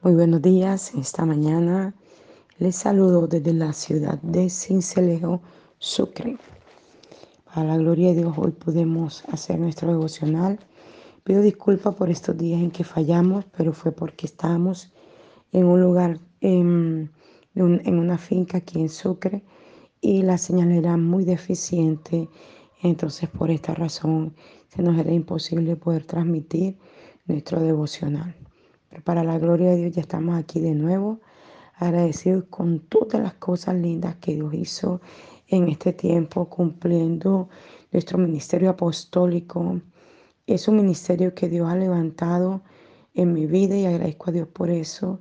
Muy buenos días. Esta mañana les saludo desde la ciudad de Cincelejo, Sucre. Para la gloria de Dios, hoy podemos hacer nuestro devocional. Pido disculpas por estos días en que fallamos, pero fue porque estábamos en un lugar, en, en una finca aquí en Sucre y la señal era muy deficiente. Entonces, por esta razón, se nos era imposible poder transmitir nuestro devocional. Para la gloria de Dios ya estamos aquí de nuevo, agradecidos con todas las cosas lindas que Dios hizo en este tiempo, cumpliendo nuestro ministerio apostólico. Es un ministerio que Dios ha levantado en mi vida y agradezco a Dios por eso.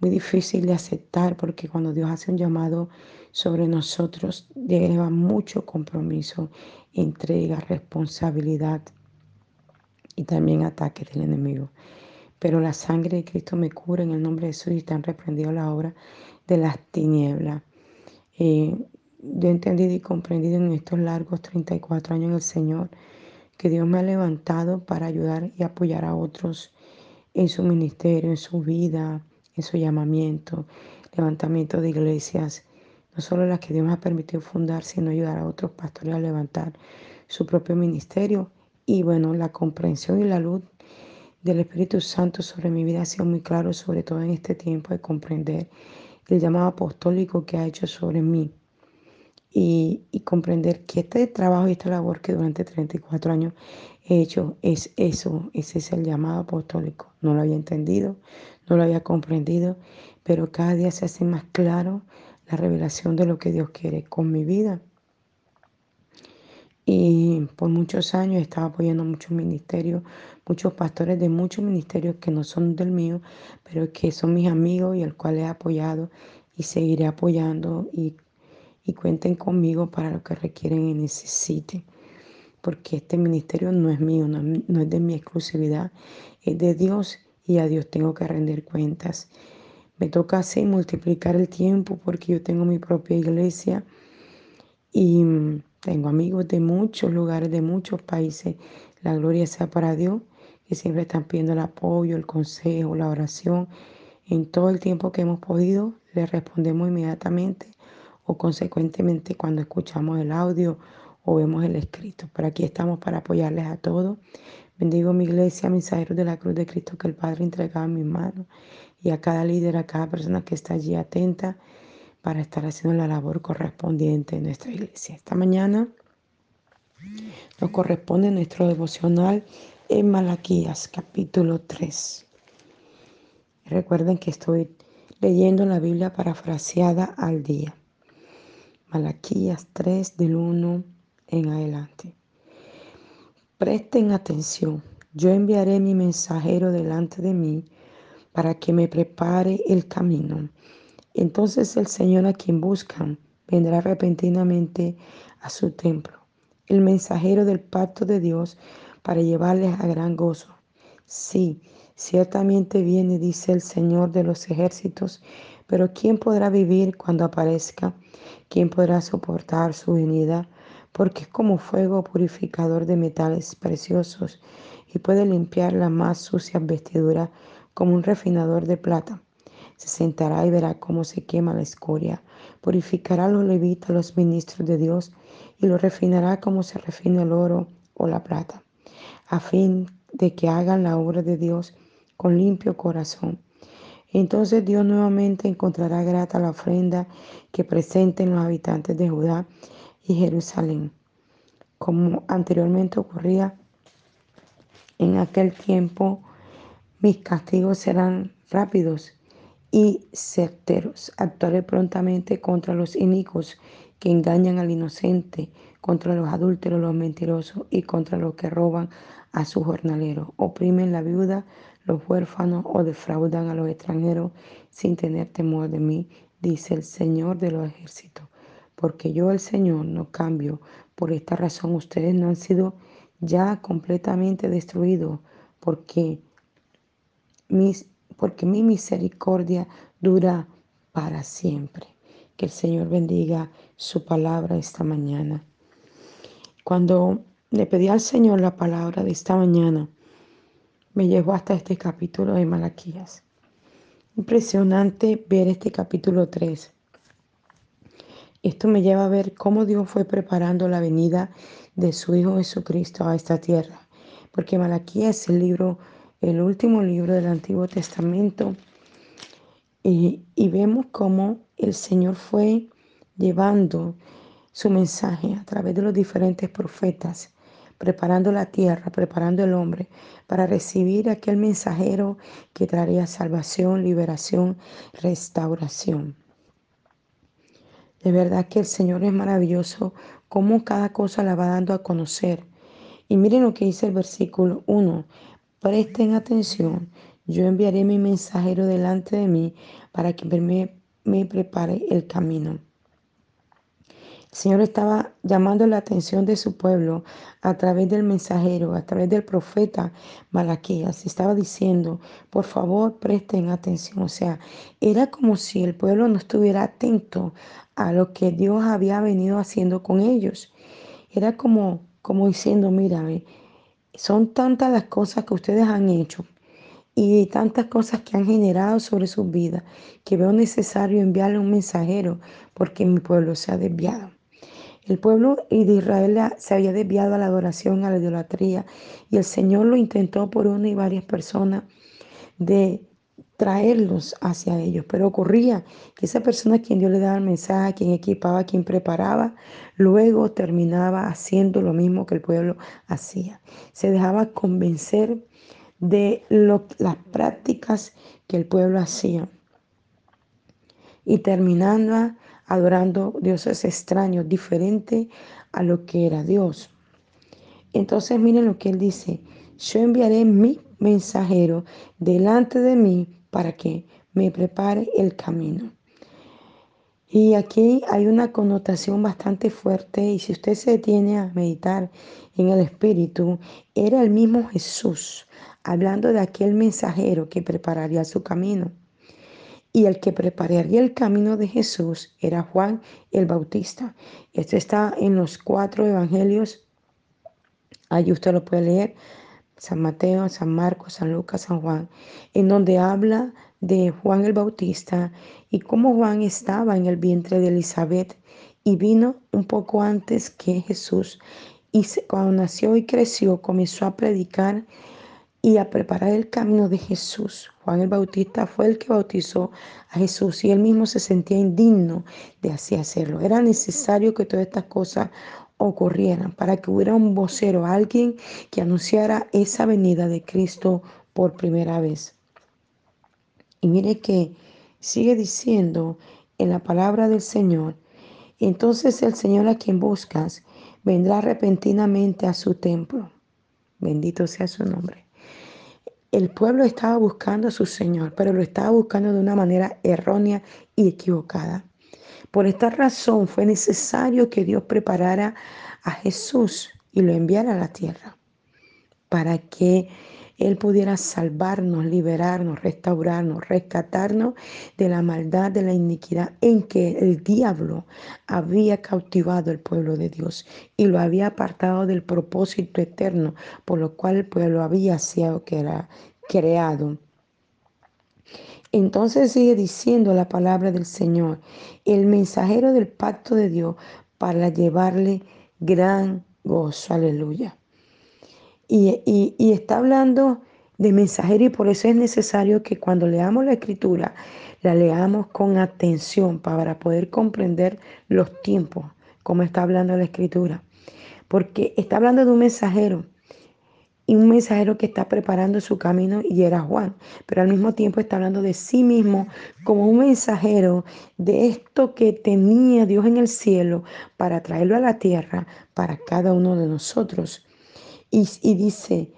Muy difícil de aceptar porque cuando Dios hace un llamado sobre nosotros, lleva mucho compromiso, entrega, responsabilidad y también ataque del enemigo pero la sangre de Cristo me cura en el nombre de Jesús y están reprendido la obra de las tinieblas. Eh, yo he entendido y comprendido en estos largos 34 años en el Señor que Dios me ha levantado para ayudar y apoyar a otros en su ministerio, en su vida, en su llamamiento, levantamiento de iglesias, no solo las que Dios me ha permitido fundar, sino ayudar a otros pastores a levantar su propio ministerio. Y bueno, la comprensión y la luz del Espíritu Santo sobre mi vida ha sido muy claro, sobre todo en este tiempo, de comprender el llamado apostólico que ha hecho sobre mí y, comprender que este trabajo y esta labor que durante 34 años he hecho es eso, ese es el llamado apostólico. No lo había entendido, no lo había comprendido, pero cada día se hace más claro la revelación de lo que Dios quiere con mi vida. Y por muchos años he estado apoyando muchos ministerios, muchos pastores de muchos ministerios que no son del mío, pero que son mis amigos y el cual he apoyado y seguiré apoyando y, cuenten conmigo para lo que requieren y necesiten. Porque este ministerio no es mío, no, no es de mi exclusividad, es de Dios y a Dios tengo que rendir cuentas. Me toca así multiplicar el tiempo porque yo tengo mi propia iglesia y tengo amigos de muchos lugares, de muchos países. La gloria sea para Dios, que siempre están pidiendo el apoyo, el consejo, la oración. En todo el tiempo que hemos podido, le respondemos inmediatamente o consecuentemente cuando escuchamos el audio o vemos el escrito. Pero aquí estamos para apoyarles a todos. Bendigo mi iglesia, mensajeros de la cruz de Cristo que el Padre entregaba en mis manos y a cada líder, a cada persona que está allí atenta para estar haciendo la labor correspondiente en nuestra iglesia. Esta mañana nos corresponde nuestro devocional en Malaquías capítulo 3. Recuerden que estoy leyendo la Biblia parafraseada al día. Malaquías 3 del 1 en adelante. Presten atención. Yo enviaré mi mensajero delante de mí para que me prepare el camino. Entonces el Señor a quien buscan vendrá repentinamente a su templo, el mensajero del pacto de Dios para llevarles a gran gozo. Sí, ciertamente viene, dice el Señor de los ejércitos, pero ¿quién podrá vivir cuando aparezca? ¿Quién podrá soportar su venida? Porque es como fuego purificador de metales preciosos y puede limpiar la más sucia vestidura como un refinador de plata se sentará y verá cómo se quema la escoria. Purificará a los levitas, los ministros de Dios, y lo refinará como se refina el oro o la plata, a fin de que hagan la obra de Dios con limpio corazón. Entonces Dios nuevamente encontrará grata la ofrenda que presenten los habitantes de Judá y Jerusalén. Como anteriormente ocurría en aquel tiempo, mis castigos serán rápidos y certeros. Actuaré prontamente contra los inicuos que engañan al inocente, contra los adúlteros, los mentirosos y contra los que roban a su jornalero, oprimen la viuda, los huérfanos o defraudan a los extranjeros sin tener temor de mí, dice el Señor de los ejércitos. Porque yo, el Señor, no cambio. Por esta razón ustedes no han sido ya completamente destruidos, porque mis porque mi misericordia dura para siempre. Que el Señor bendiga su palabra esta mañana. Cuando le pedí al Señor la palabra de esta mañana, me llevó hasta este capítulo de Malaquías. Impresionante ver este capítulo 3. Esto me lleva a ver cómo Dios fue preparando la venida de su Hijo Jesucristo a esta tierra. Porque Malaquías es el libro, el último libro del Antiguo Testamento. Y, y vemos cómo el Señor fue llevando su mensaje a través de los diferentes profetas preparando la tierra, preparando el hombre para recibir aquel mensajero que traería salvación, liberación, restauración. De verdad que el Señor es maravilloso, como cada cosa la va dando a conocer. Y miren lo que dice el versículo 1. Presten atención, yo enviaré mi mensajero delante de mí para que me, prepare el camino. El Señor estaba llamando la atención de su pueblo a través del mensajero, a través del profeta Malaquías. Estaba diciendo, por favor, presten atención. O sea, era como si el pueblo no estuviera atento a lo que Dios había venido haciendo con ellos. Era como, como diciendo, mírame, son tantas las cosas que ustedes han hecho y tantas cosas que han generado sobre sus vidas que veo necesario enviarle un mensajero porque mi pueblo se ha desviado. El pueblo de Israel se había desviado a la adoración, a la idolatría, y el Señor lo intentó por una y varias personas de traerlos hacia ellos. Pero ocurría que esa persona a quien Dios le daba el mensaje, quien equipaba, quien preparaba, luego terminaba haciendo lo mismo que el pueblo hacía. Se dejaba convencer de las prácticas que el pueblo hacía. Y terminando adorando dioses extraños, diferente a lo que era Dios. Entonces miren lo que él dice, yo enviaré mi mensajero delante de mí para que me prepare el camino. Y aquí hay una connotación bastante fuerte y si usted se detiene a meditar en el Espíritu, era el mismo Jesús hablando de aquel mensajero que prepararía su camino. Y el que prepararía el camino de Jesús era Juan el Bautista. Esto está en los cuatro evangelios. Allí usted lo puede leer. San Mateo, San Marcos, San Lucas, San Juan, en donde habla de Juan el Bautista y cómo Juan estaba en el vientre de Elizabeth y vino un poco antes que Jesús. Y cuando nació y creció, comenzó a predicar y a preparar el camino de Jesús. Juan el Bautista fue el que bautizó a Jesús y él mismo se sentía indigno de así hacerlo. Era necesario que todas estas cosas ocurrieran para que hubiera un vocero, alguien que anunciara esa venida de Cristo por primera vez. Y mire que sigue diciendo en la palabra del Señor, entonces el Señor a quien buscas vendrá repentinamente a su templo. Bendito sea su nombre el pueblo estaba buscando a su Señor, pero lo estaba buscando de una manera errónea y equivocada. Por esta razón fue necesario que Dios preparara a Jesús y lo enviara a la tierra para que Él pudiera salvarnos, liberarnos, restaurarnos, rescatarnos de la maldad, de la iniquidad en que el diablo había cautivado el pueblo de Dios y lo había apartado del propósito eterno por lo cual el pueblo había sido que era creado. Entonces sigue diciendo la palabra del Señor, el mensajero del pacto de Dios para llevarle gran gozo, aleluya. Y, y, está hablando de mensajero y por eso es necesario que cuando leamos la escritura, la leamos con atención para poder comprender los tiempos, como está hablando la escritura. Porque está hablando de un mensajero y un mensajero que está preparando su camino y era Juan, pero al mismo tiempo está hablando de sí mismo como un mensajero de esto que tenía Dios en el cielo para traerlo a la tierra para cada uno de nosotros. Y, dice,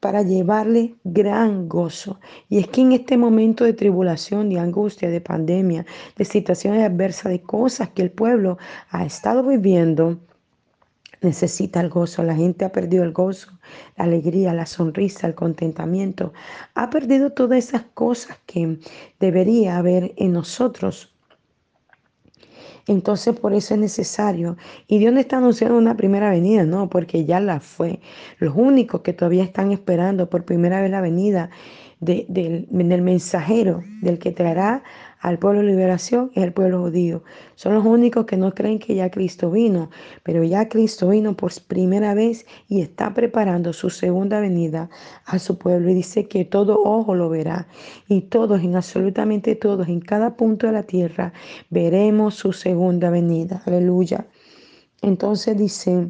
para llevarle gran gozo. Y es que en este momento de tribulación, de angustia, de pandemia, de situaciones adversas, de cosas que el pueblo ha estado viviendo, necesita el gozo. La gente ha perdido el gozo, la alegría, la sonrisa, el contentamiento. Ha perdido todas esas cosas que debería haber en nosotros. Entonces por eso es necesario. Y Dios no está anunciando una primera venida, no, porque ya la fue. Los únicos que todavía están esperando por primera vez la venida del, mensajero, del que traerá al pueblo liberación, es el pueblo judío. Son los únicos que no creen que ya Cristo vino, pero ya Cristo vino por primera vez y está preparando su segunda venida a su pueblo. Y dice que todo ojo lo verá y todos, en absolutamente todos, en cada punto de la tierra, veremos su segunda venida. Aleluya. Entonces dice,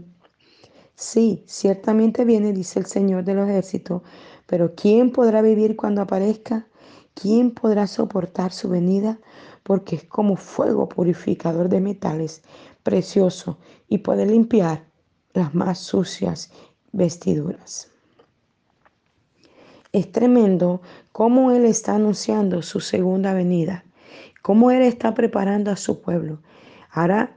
sí, ciertamente viene, dice el Señor de los ejércitos, pero ¿quién podrá vivir cuando aparezca? ¿Quién podrá soportar su venida? Porque es como fuego purificador de metales, precioso, y puede limpiar las más sucias vestiduras. Es tremendo cómo Él está anunciando su segunda venida, cómo Él está preparando a su pueblo. Ahora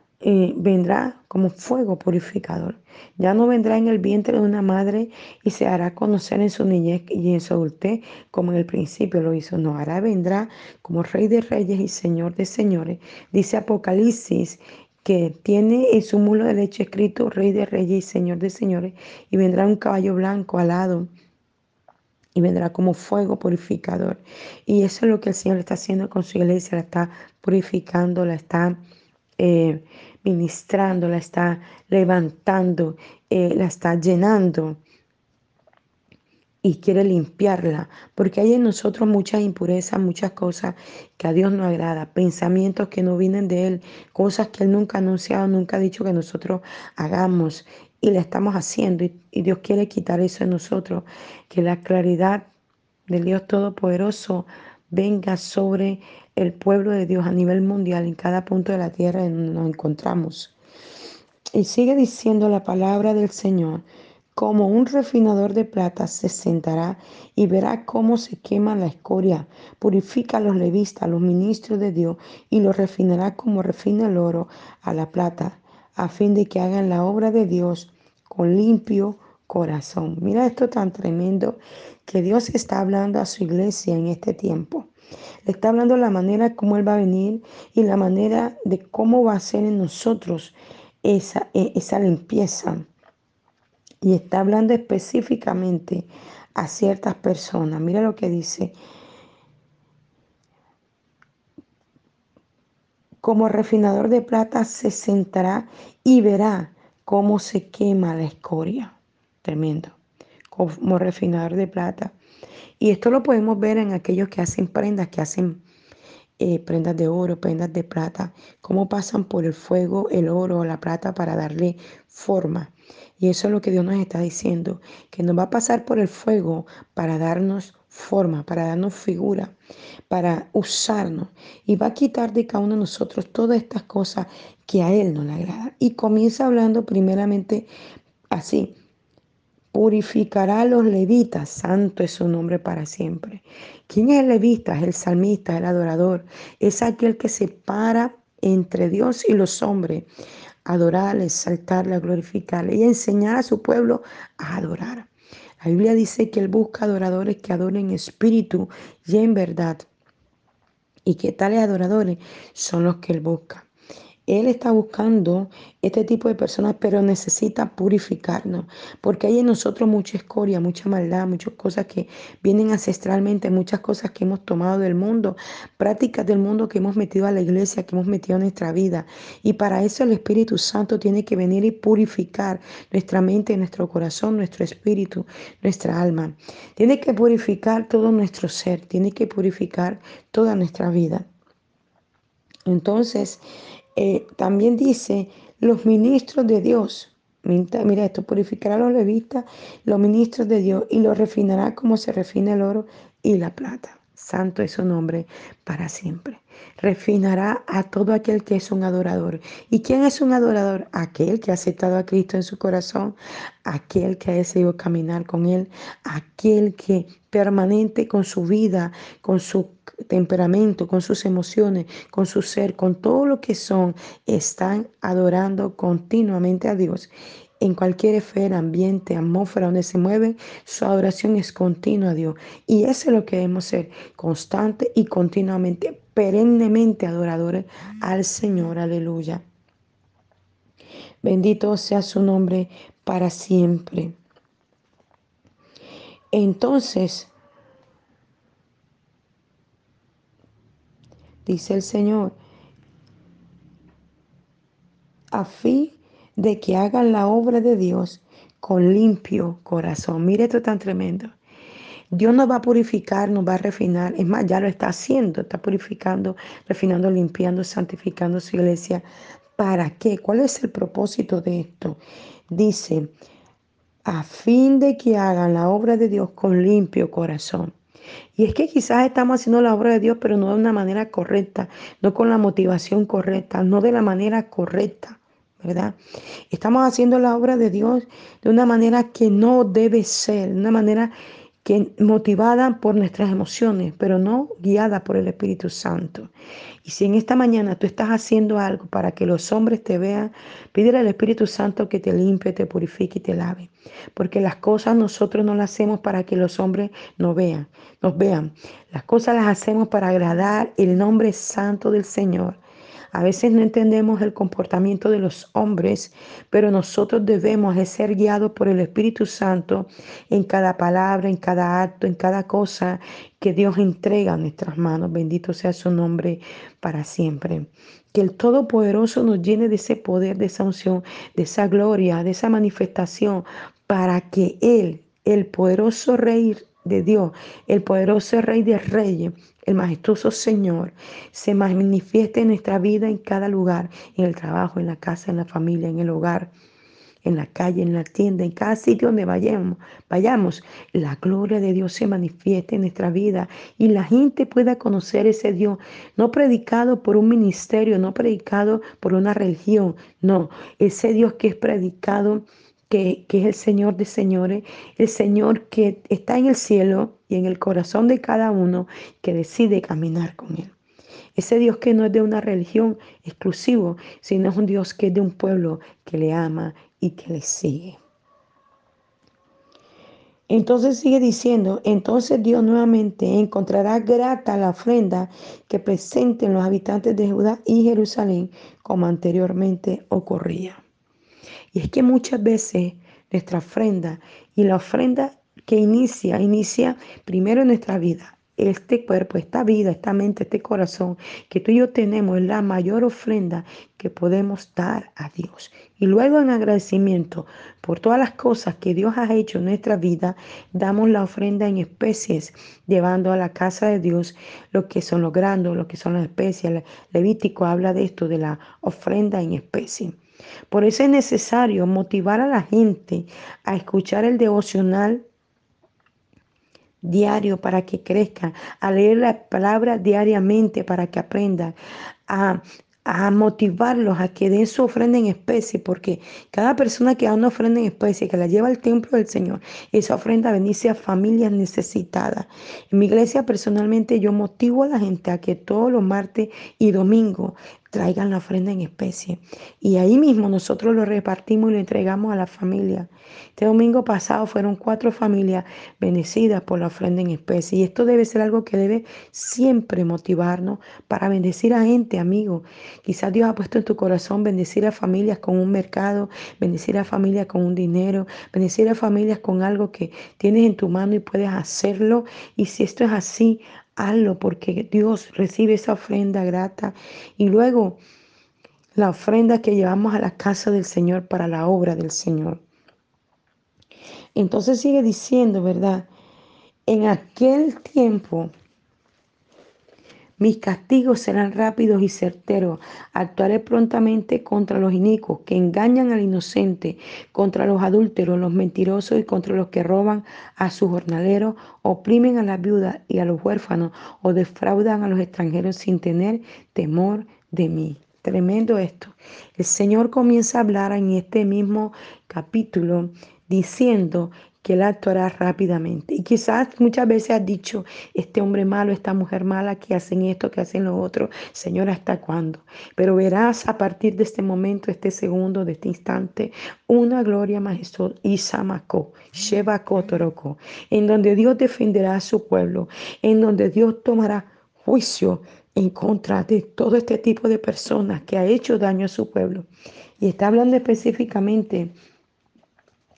vendrá como fuego purificador. Ya no vendrá en el vientre de una madre y se hará conocer en su niñez y en su adultez como en el principio lo hizo. No, ahora vendrá como rey de reyes y señor de señores. Dice Apocalipsis que tiene en su mulo de leche escrito rey de reyes y señor de señores y vendrá un caballo blanco alado y vendrá como fuego purificador. Y eso es lo que el Señor está haciendo con su iglesia, la está purificando, la está eh, ministrando, la está levantando, eh, la está llenando y quiere limpiarla, porque hay en nosotros muchas impurezas, muchas cosas que a Dios no agrada, pensamientos que no vienen de Él, cosas que Él nunca ha anunciado, nunca ha dicho que nosotros hagamos y la estamos haciendo y, y Dios quiere quitar eso en nosotros, que la claridad del Dios Todopoderoso venga sobre el pueblo de Dios a nivel mundial, en cada punto de la tierra en donde nos encontramos. Y sigue diciendo la palabra del Señor, como un refinador de plata se sentará y verá cómo se quema la escoria, purifica a los levistas, a los ministros de Dios, y los refinará como refina el oro a la plata, a fin de que hagan la obra de Dios con limpio corazón. Mira esto tan tremendo que Dios está hablando a su iglesia en este tiempo. Le está hablando la manera como Él va a venir y la manera de cómo va a ser en nosotros esa, e, esa limpieza. Y está hablando específicamente a ciertas personas. Mira lo que dice. Como refinador de plata se sentará y verá cómo se quema la escoria. Tremendo. Como refinador de plata y esto lo podemos ver en aquellos que hacen prendas, que hacen eh, prendas de oro, prendas de plata, cómo pasan por el fuego el oro o la plata para darle forma. Y eso es lo que Dios nos está diciendo, que nos va a pasar por el fuego para darnos forma, para darnos figura, para usarnos. Y va a quitar de cada uno de nosotros todas estas cosas que a Él no le agrada. Y comienza hablando primeramente así, purificará a los levitas, santo es su nombre para siempre. ¿Quién es el levita? Es el salmista, el adorador. Es aquel que se para entre Dios y los hombres, adorarle, exaltarle, glorificarle y enseñar a su pueblo a adorar. La Biblia dice que Él busca adoradores que adoren en espíritu y en verdad. Y que tales adoradores son los que Él busca. Él está buscando este tipo de personas, pero necesita purificarnos, porque hay en nosotros mucha escoria, mucha maldad, muchas cosas que vienen ancestralmente, muchas cosas que hemos tomado del mundo, prácticas del mundo que hemos metido a la iglesia, que hemos metido en nuestra vida. Y para eso el Espíritu Santo tiene que venir y purificar nuestra mente, nuestro corazón, nuestro espíritu, nuestra alma. Tiene que purificar todo nuestro ser, tiene que purificar toda nuestra vida. Entonces, eh, también dice los ministros de Dios. Mira esto, purificará a los levitas, los ministros de Dios, y los refinará como se refina el oro y la plata. Santo es su nombre para siempre. Refinará a todo aquel que es un adorador. ¿Y quién es un adorador? Aquel que ha aceptado a Cristo en su corazón, aquel que ha decidido caminar con Él, aquel que permanente con su vida, con su temperamento, con sus emociones, con su ser, con todo lo que son, están adorando continuamente a Dios en cualquier esfera, ambiente, atmósfera donde se mueve, su adoración es continua a Dios. Y eso es lo que debemos ser, constante y continuamente, perennemente adoradores al Señor. Aleluya. Bendito sea su nombre para siempre. Entonces, dice el Señor, a fin de que hagan la obra de Dios con limpio corazón. Mire esto tan tremendo. Dios nos va a purificar, nos va a refinar. Es más, ya lo está haciendo, está purificando, refinando, limpiando, santificando su iglesia. ¿Para qué? ¿Cuál es el propósito de esto? Dice, a fin de que hagan la obra de Dios con limpio corazón. Y es que quizás estamos haciendo la obra de Dios, pero no de una manera correcta, no con la motivación correcta, no de la manera correcta, ¿verdad? Estamos haciendo la obra de Dios de una manera que no debe ser, de una manera que motivada por nuestras emociones, pero no guiada por el Espíritu Santo. Y si en esta mañana tú estás haciendo algo para que los hombres te vean, pídele al Espíritu Santo que te limpie, te purifique y te lave. Porque las cosas nosotros no las hacemos para que los hombres nos vean, nos vean. Las cosas las hacemos para agradar el nombre santo del Señor. A veces no entendemos el comportamiento de los hombres, pero nosotros debemos ser guiados por el Espíritu Santo en cada palabra, en cada acto, en cada cosa que Dios entrega a nuestras manos. Bendito sea su nombre para siempre. Que el Todopoderoso nos llene de ese poder, de esa unción, de esa gloria, de esa manifestación, para que Él, el poderoso Rey de Dios, el poderoso Rey de Reyes, el majestuoso Señor, se manifieste en nuestra vida en cada lugar, en el trabajo, en la casa, en la familia, en el hogar, en la calle, en la tienda, en cada sitio donde vayamos, vayamos, la gloria de Dios se manifieste en nuestra vida y la gente pueda conocer ese Dios, no predicado por un ministerio, no predicado por una religión, no, ese Dios que es predicado que, es el Señor de señores, el Señor que está en el cielo y en el corazón de cada uno que decide caminar con Él. Ese Dios que no es de una religión exclusivo, sino es un Dios que es de un pueblo que le ama y que le sigue. Entonces sigue diciendo, entonces Dios nuevamente encontrará grata la ofrenda que presenten los habitantes de Judá y Jerusalén como anteriormente ocurría. Y es que muchas veces nuestra ofrenda y la ofrenda que inicia, inicia primero en nuestra vida. Este cuerpo, esta vida, esta mente, este corazón que tú y yo tenemos es la mayor ofrenda que podemos dar a Dios. Y luego en agradecimiento por todas las cosas que Dios ha hecho en nuestra vida, damos la ofrenda en especies, llevando a la casa de Dios lo que son los grandes, lo que son las especies. Levítico habla de esto, de la ofrenda en especie. Por eso es necesario motivar a la gente a escuchar el devocional diario para que crezca, a leer la palabra diariamente para que aprenda, a a motivarlos a que den su ofrenda en especie, porque cada persona que da una ofrenda en especie, que la lleva al templo del Señor, esa ofrenda bendice a familias necesitadas. En mi iglesia personalmente yo motivo a la gente a que todos los martes y domingos traigan la ofrenda en especie. Y ahí mismo nosotros lo repartimos y lo entregamos a la familia. Este domingo pasado fueron cuatro familias bendecidas por la ofrenda en especie. Y esto debe ser algo que debe siempre motivarnos para bendecir a gente, amigo. Quizás Dios ha puesto en tu corazón bendecir a familias con un mercado, bendecir a familias con un dinero, bendecir a familias con algo que tienes en tu mano y puedes hacerlo. Y si esto es así, hazlo porque Dios recibe esa ofrenda grata. Y luego la ofrenda que llevamos a la casa del Señor para la obra del Señor. Entonces sigue diciendo, ¿verdad? En aquel tiempo mis castigos serán rápidos y certeros. Actuaré prontamente contra los inicuos que engañan al inocente, contra los adúlteros, los mentirosos y contra los que roban a sus jornaleros, oprimen a las viudas y a los huérfanos o defraudan a los extranjeros sin tener temor de mí. Tremendo esto. El Señor comienza a hablar en este mismo capítulo diciendo que Él actuará rápidamente. Y quizás muchas veces has dicho, este hombre malo, esta mujer mala, que hacen esto, que hacen lo otro, Señor, ¿hasta cuándo? Pero verás a partir de este momento, este segundo, de este instante, una gloria majestuosa, Isamako, Toroko, en donde Dios defenderá a su pueblo, en donde Dios tomará juicio en contra de todo este tipo de personas que ha hecho daño a su pueblo. Y está hablando específicamente,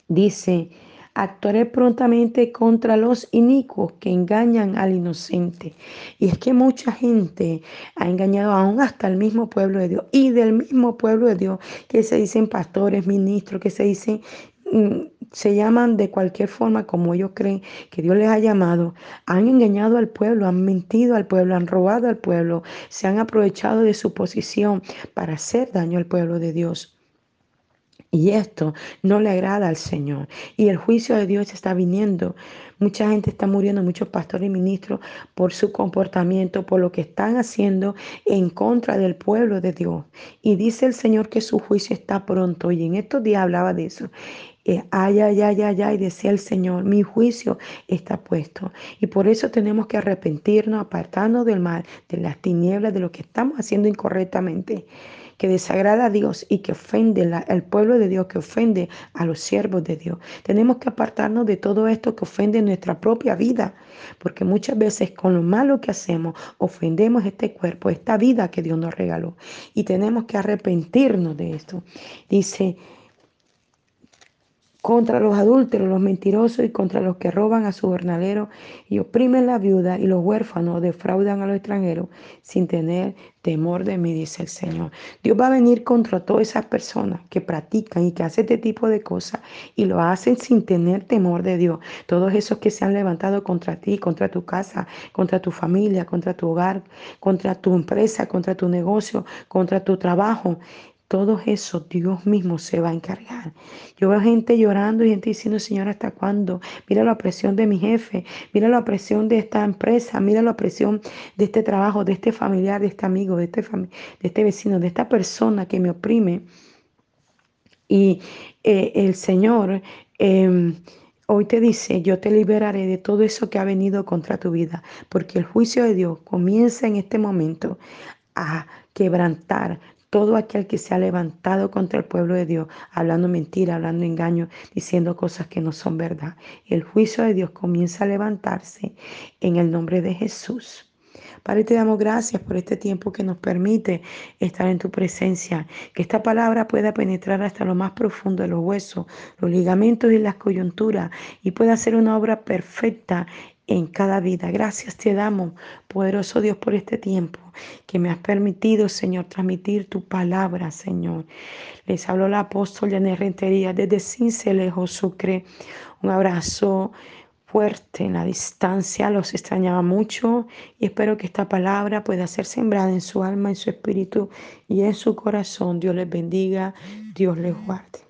dice, Actuaré prontamente contra los inicuos que engañan al inocente. Y es que mucha gente ha engañado aún hasta el mismo pueblo de Dios y del mismo pueblo de Dios que se dicen pastores, ministros, que se dicen mm, se llaman de cualquier forma como ellos creen que Dios les ha llamado, han engañado al pueblo, han mentido al pueblo, han robado al pueblo, se han aprovechado de su posición para hacer daño al pueblo de Dios. Y esto no le agrada al Señor. Y el juicio de Dios está viniendo. Mucha gente está muriendo, muchos pastores y ministros, por su comportamiento, por lo que están haciendo en contra del pueblo de Dios. Y dice el Señor que su juicio está pronto. Y en estos días hablaba de eso. Eh, ay, ay, ay, ay, ay, decía el Señor, mi juicio está puesto. Y por eso tenemos que arrepentirnos, apartarnos del mal, de las tinieblas, de lo que estamos haciendo incorrectamente que desagrada a Dios y que ofende al pueblo de Dios, que ofende a los siervos de Dios. Tenemos que apartarnos de todo esto que ofende nuestra propia vida, porque muchas veces con lo malo que hacemos ofendemos este cuerpo, esta vida que Dios nos regaló. Y tenemos que arrepentirnos de esto. Dice, contra los adúlteros, los mentirosos y contra los que roban a su jornalero y oprimen la viuda y los huérfanos, defraudan a los extranjeros sin tener temor de mí, dice el Señor. Dios va a venir contra todas esas personas que practican y que hacen este tipo de cosas y lo hacen sin tener temor de Dios. Todos esos que se han levantado contra ti, contra tu casa, contra tu familia, contra tu hogar, contra tu empresa, contra tu negocio, contra tu trabajo todo eso Dios mismo se va a encargar. Yo veo gente llorando y gente diciendo, Señor, ¿hasta cuándo? Mira la presión de mi jefe, mira la presión de esta empresa, mira la presión de este trabajo, de este familiar, de este amigo, de este, de este vecino, de esta persona que me oprime. Y eh, el Señor... Em, hoy te dice, yo te liberaré de todo eso que ha venido contra tu vida, porque el juicio de Dios comienza en este momento a quebrantar todo aquel que se ha levantado contra el pueblo de Dios, hablando mentira, hablando engaño, diciendo cosas que no son verdad. El juicio de Dios comienza a levantarse en el nombre de Jesús. Padre, te damos gracias por este tiempo que nos permite estar en tu presencia. Que esta palabra pueda penetrar hasta lo más profundo de los huesos, los ligamentos y las coyunturas y pueda ser una obra perfecta en cada vida. Gracias te damos, poderoso Dios, por este tiempo que me has permitido, Señor, transmitir tu palabra, Señor. Les habló la apóstol Janet Rentería desde Cincelejo, Sucre. Un abrazo fuerte en la distancia, los extrañaba mucho y espero que esta palabra pueda ser sembrada en su alma, en su espíritu y en su corazón. Dios les bendiga, Dios les guarde.